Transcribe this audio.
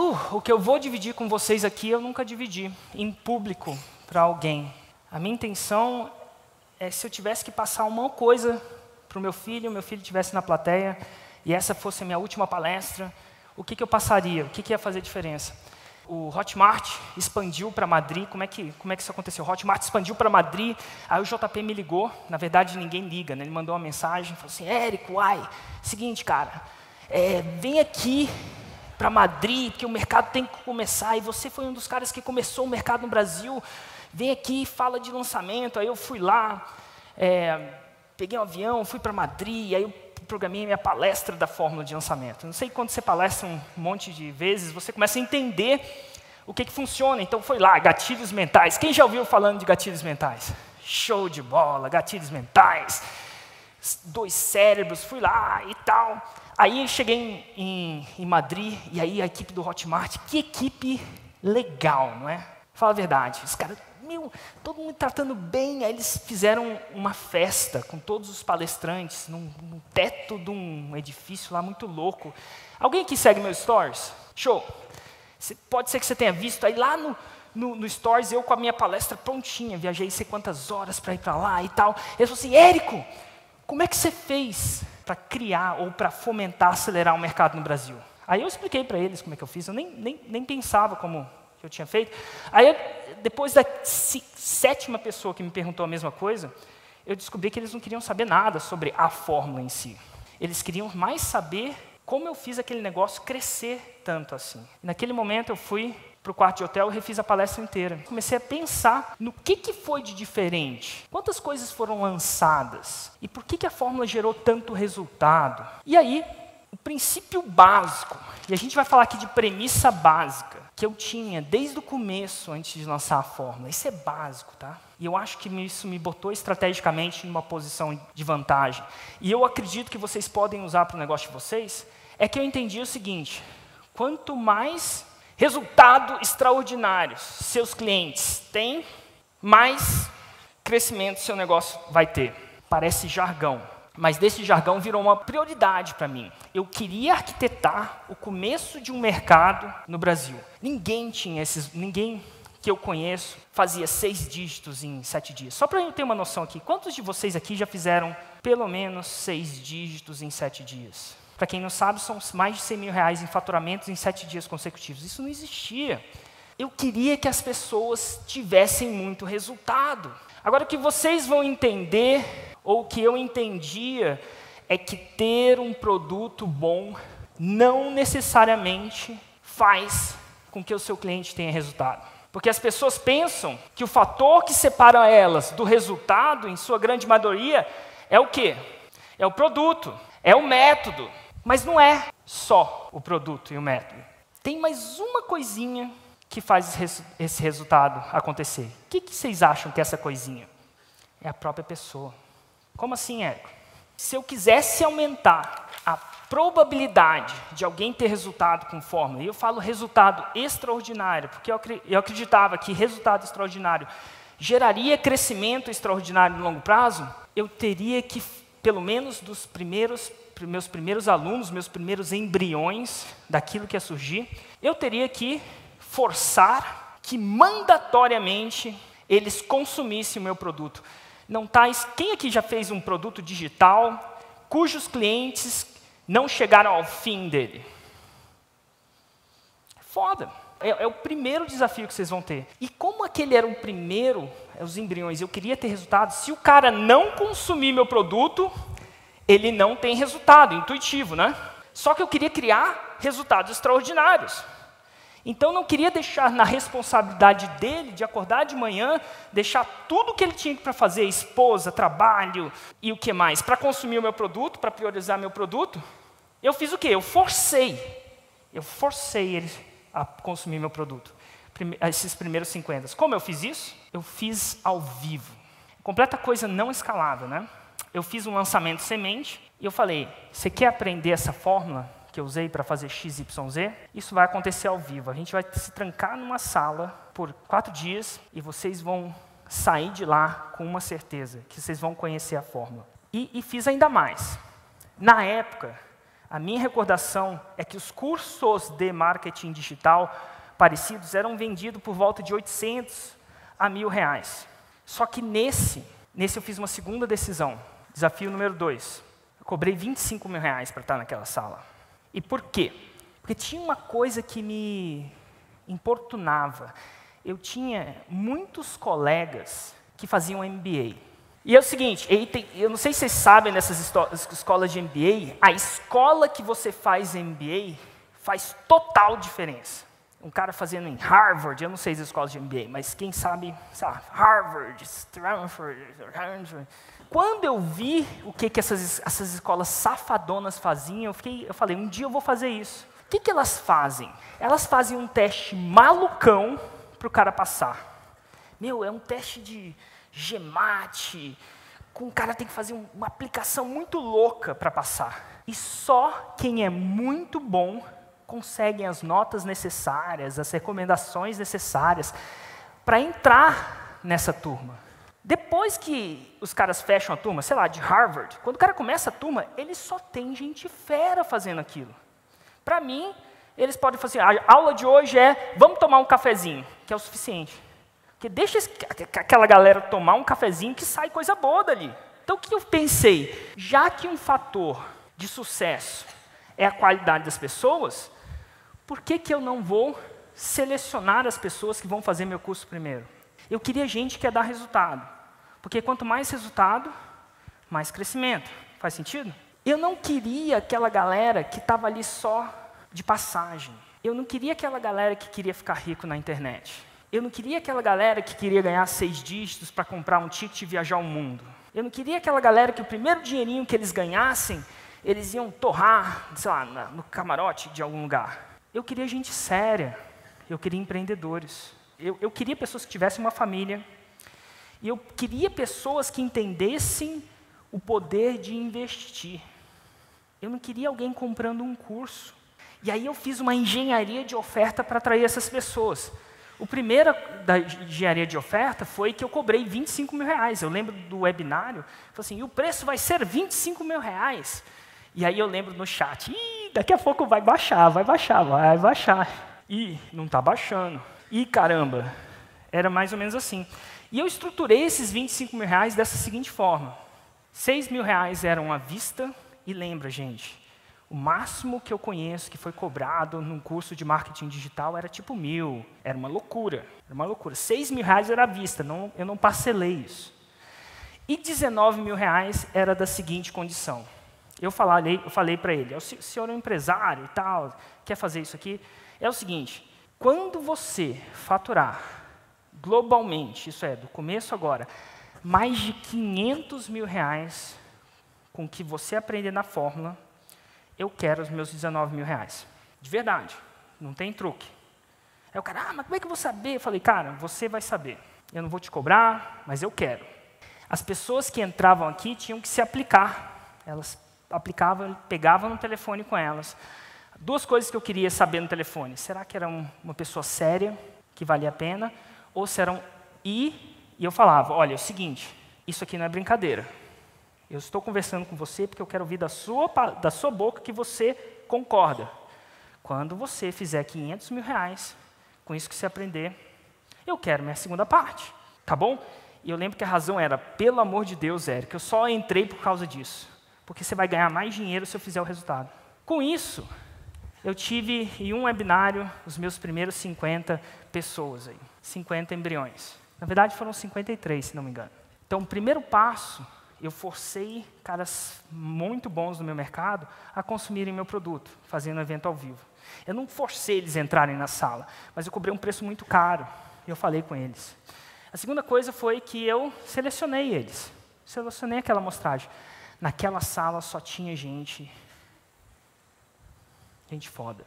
Uh, o que eu vou dividir com vocês aqui, eu nunca dividi em público para alguém. A minha intenção é se eu tivesse que passar uma coisa para o meu filho, meu filho estivesse na plateia, e essa fosse a minha última palestra, o que, que eu passaria? O que, que ia fazer diferença? o Hotmart expandiu para Madrid. Como é, que, como é que isso aconteceu? O Hotmart expandiu para Madrid, aí o JP me ligou. Na verdade, ninguém liga, né? Ele mandou uma mensagem, falou assim: Érico, uai, seguinte, cara, é, vem aqui para Madrid, porque o mercado tem que começar. E você foi um dos caras que começou o mercado no Brasil. Vem aqui, fala de lançamento. Aí eu fui lá, é, peguei um avião, fui para Madrid, aí eu programei minha palestra da fórmula de lançamento. Não sei quando você palestra um monte de vezes, você começa a entender o que, que funciona. Então foi lá, gatilhos mentais. Quem já ouviu falando de gatilhos mentais? Show de bola, gatilhos mentais. Dois cérebros, fui lá e tal. Aí cheguei em, em, em Madrid, e aí a equipe do Hotmart, que equipe legal, não é? Fala a verdade, os caras meu, todo mundo tratando bem. Aí eles fizeram uma festa com todos os palestrantes, num, num teto de um edifício lá muito louco. Alguém aqui segue meus stories? Show! pode ser que você tenha visto aí lá no, no, no, Stories, eu com a minha palestra prontinha, viajei sei quantas horas para ir para lá e tal. Ele falou assim: Érico, como é que você fez para criar ou para fomentar, acelerar o mercado no Brasil? Aí eu expliquei para eles como é que eu fiz, eu nem, nem, nem pensava como eu tinha feito. Aí, depois da sétima pessoa que me perguntou a mesma coisa, eu descobri que eles não queriam saber nada sobre a fórmula em si. Eles queriam mais saber como eu fiz aquele negócio crescer tanto assim. Naquele momento eu fui para o quarto de hotel e refiz a palestra inteira. Comecei a pensar no que, que foi de diferente, quantas coisas foram lançadas e por que, que a fórmula gerou tanto resultado. E aí, o princípio básico, e a gente vai falar aqui de premissa básica, que eu tinha desde o começo, antes de lançar a fórmula. Isso é básico, tá? E eu acho que isso me botou estrategicamente em uma posição de vantagem. E eu acredito que vocês podem usar para o negócio de vocês. É que eu entendi o seguinte: quanto mais resultado extraordinários seus clientes têm, mais crescimento seu negócio vai ter. Parece jargão, mas desse jargão virou uma prioridade para mim. Eu queria arquitetar o começo de um mercado no Brasil. Ninguém tinha esses, ninguém que eu conheço fazia seis dígitos em sete dias. Só para eu ter uma noção aqui, quantos de vocês aqui já fizeram pelo menos seis dígitos em sete dias? Para quem não sabe, são mais de 100 mil reais em faturamentos em sete dias consecutivos. Isso não existia. Eu queria que as pessoas tivessem muito resultado. Agora, o que vocês vão entender ou o que eu entendia é que ter um produto bom não necessariamente faz com que o seu cliente tenha resultado. Porque as pessoas pensam que o fator que separa elas do resultado, em sua grande maioria, é o quê? É o produto, é o método. Mas não é só o produto e o método. Tem mais uma coisinha que faz esse resultado acontecer. O que, vocês acham que é essa coisinha? É a própria pessoa. Como assim, Érico? Se eu quisesse aumentar a probabilidade de alguém ter resultado com fórmula, e eu falo resultado extraordinário, porque eu acreditava que resultado extraordinário geraria crescimento extraordinário no longo prazo, eu teria que, pelo menos dos primeiros, meus primeiros alunos, meus primeiros embriões daquilo que ia surgir, eu teria que forçar que mandatoriamente eles consumissem o meu produto não está. Quem aqui já fez um produto digital cujos clientes não chegaram ao fim dele? Foda. É, é, o primeiro desafio que vocês vão ter. E como aquele era o primeiro, é, os embriões, eu queria ter resultado, se o cara não consumir meu produto, ele não tem resultado, intuitivo, né? Só que eu queria criar resultados extraordinários. Então não queria deixar na responsabilidade dele de acordar de manhã, deixar tudo o que ele tinha para fazer, esposa, trabalho e o que mais, para consumir o meu produto, para priorizar meu produto. Eu fiz o quê? Eu forcei. Eu forcei ele a consumir meu produto. Esses primeiros 50. Como eu fiz isso? Eu fiz ao vivo. Completa coisa não escalável, né? Eu fiz um lançamento semente e eu falei: você quer aprender essa fórmula? que eu usei para fazer XYZ, isso vai acontecer ao vivo. A gente vai se trancar numa sala por quatro dias e vocês vão sair de lá com uma certeza, que vocês vão conhecer a fórmula. E, e fiz ainda mais. Na época, A minha recordação é que os cursos de marketing digital parecidos eram vendidos por volta de 800 a mil reais. Só que nesse, nesse eu fiz uma segunda decisão. Desafio número dois. Eu cobrei 25 mil reais para estar naquela sala. E por quê? Porque tinha uma coisa que me importunava. Eu tinha muitos colegas que faziam MBA. E é o seguinte, eu não sei se vocês sabem nessas escolas de MBA, a escola que você faz MBA faz total diferença. Um cara fazendo em Harvard, eu não sei as escolas de MBA, mas quem sabe, sabe Harvard, Stanford, Harvard. Quando eu vi o que, que essas, essas escolas safadonas faziam, eu, fiquei, eu falei, um dia eu vou fazer isso. O que, que elas fazem? Elas fazem um teste malucão para o cara passar. Meu, é um teste de gemate, com o cara tem que fazer uma aplicação muito louca para passar. E só quem é muito bom consegue as notas necessárias, as recomendações necessárias para entrar nessa turma. Depois que os caras fecham a turma, sei lá, de Harvard, quando o cara começa a turma, ele só tem gente fera fazendo aquilo. Para mim, eles podem fazer, a aula de hoje é, vamos tomar um cafezinho, que é o suficiente. Porque deixa aquela galera tomar um cafezinho que sai coisa boa dali. Então o que eu pensei? Já que um fator de sucesso é a qualidade das pessoas, por que, que eu não vou selecionar as pessoas que vão fazer meu curso primeiro? Eu queria gente que ia dar resultado. Porque quanto mais resultado, mais crescimento. Faz sentido? Eu não queria aquela galera que estava ali só de passagem. Eu não queria aquela galera que queria ficar rico na internet. Eu não queria aquela galera que queria ganhar seis dígitos para comprar um ticket e viajar o mundo. Eu não queria aquela galera que o primeiro dinheirinho que eles ganhassem, eles iam torrar, sei lá, no camarote de algum lugar. Eu queria gente séria. Eu queria empreendedores. Eu, eu queria pessoas que tivessem uma família. E eu queria pessoas que entendessem o poder de investir. Eu não queria alguém comprando um curso. E aí eu fiz uma engenharia de oferta para atrair essas pessoas. O primeiro da engenharia de oferta foi que eu cobrei 25 mil reais. Eu lembro do webinário, falou assim, e o preço vai ser 25 mil reais. E aí eu lembro no chat, Ih, daqui a pouco vai baixar, vai baixar, vai baixar. E não está baixando. E caramba, era mais ou menos assim. E eu estruturei esses 25 mil reais dessa seguinte forma. 6 mil reais eram à vista, e lembra, gente, o máximo que eu conheço que foi cobrado num curso de marketing digital era tipo mil. Era uma loucura. Era uma loucura. Seis mil reais era à vista, não, eu não parcelei isso. E 19 mil reais era da seguinte condição. Eu falei, eu falei para ele, o senhor é um empresário e tal, quer fazer isso aqui? É o seguinte, quando você faturar globalmente, isso é, do começo agora, mais de 500 mil reais com o que você aprender na fórmula, eu quero os meus 19 mil reais. De verdade, não tem truque. Aí o cara, ah, mas como é que eu vou saber? Eu falei, cara, você vai saber. Eu não vou te cobrar, mas eu quero. As pessoas que entravam aqui tinham que se aplicar. Elas aplicavam, pegavam no telefone com elas. Duas coisas que eu queria saber no telefone. Será que era um, uma pessoa séria, que valia a pena? Ou se eram... E, e eu falava, olha, é o seguinte, isso aqui não é brincadeira. Eu estou conversando com você porque eu quero ouvir da sua, da sua boca que você concorda. Quando você fizer 500 mil reais, com isso que você aprender, eu quero minha segunda parte. Tá bom? E eu lembro que a razão era, pelo amor de Deus, Érico, eu só entrei por causa disso. Porque você vai ganhar mais dinheiro se eu fizer o resultado. Com isso, eu tive em um webinário os meus primeiros 50 pessoas aí. 50 embriões. Na verdade, foram 53, se não me engano. Então, o primeiro passo eu forcei caras muito bons no meu mercado a consumirem meu produto, fazendo um evento ao vivo. Eu não forcei eles a entrarem na sala, mas eu cobrei um preço muito caro. E eu falei com eles. A segunda coisa foi que eu selecionei eles. Selecionei aquela amostragem. Naquela sala só tinha gente, gente foda.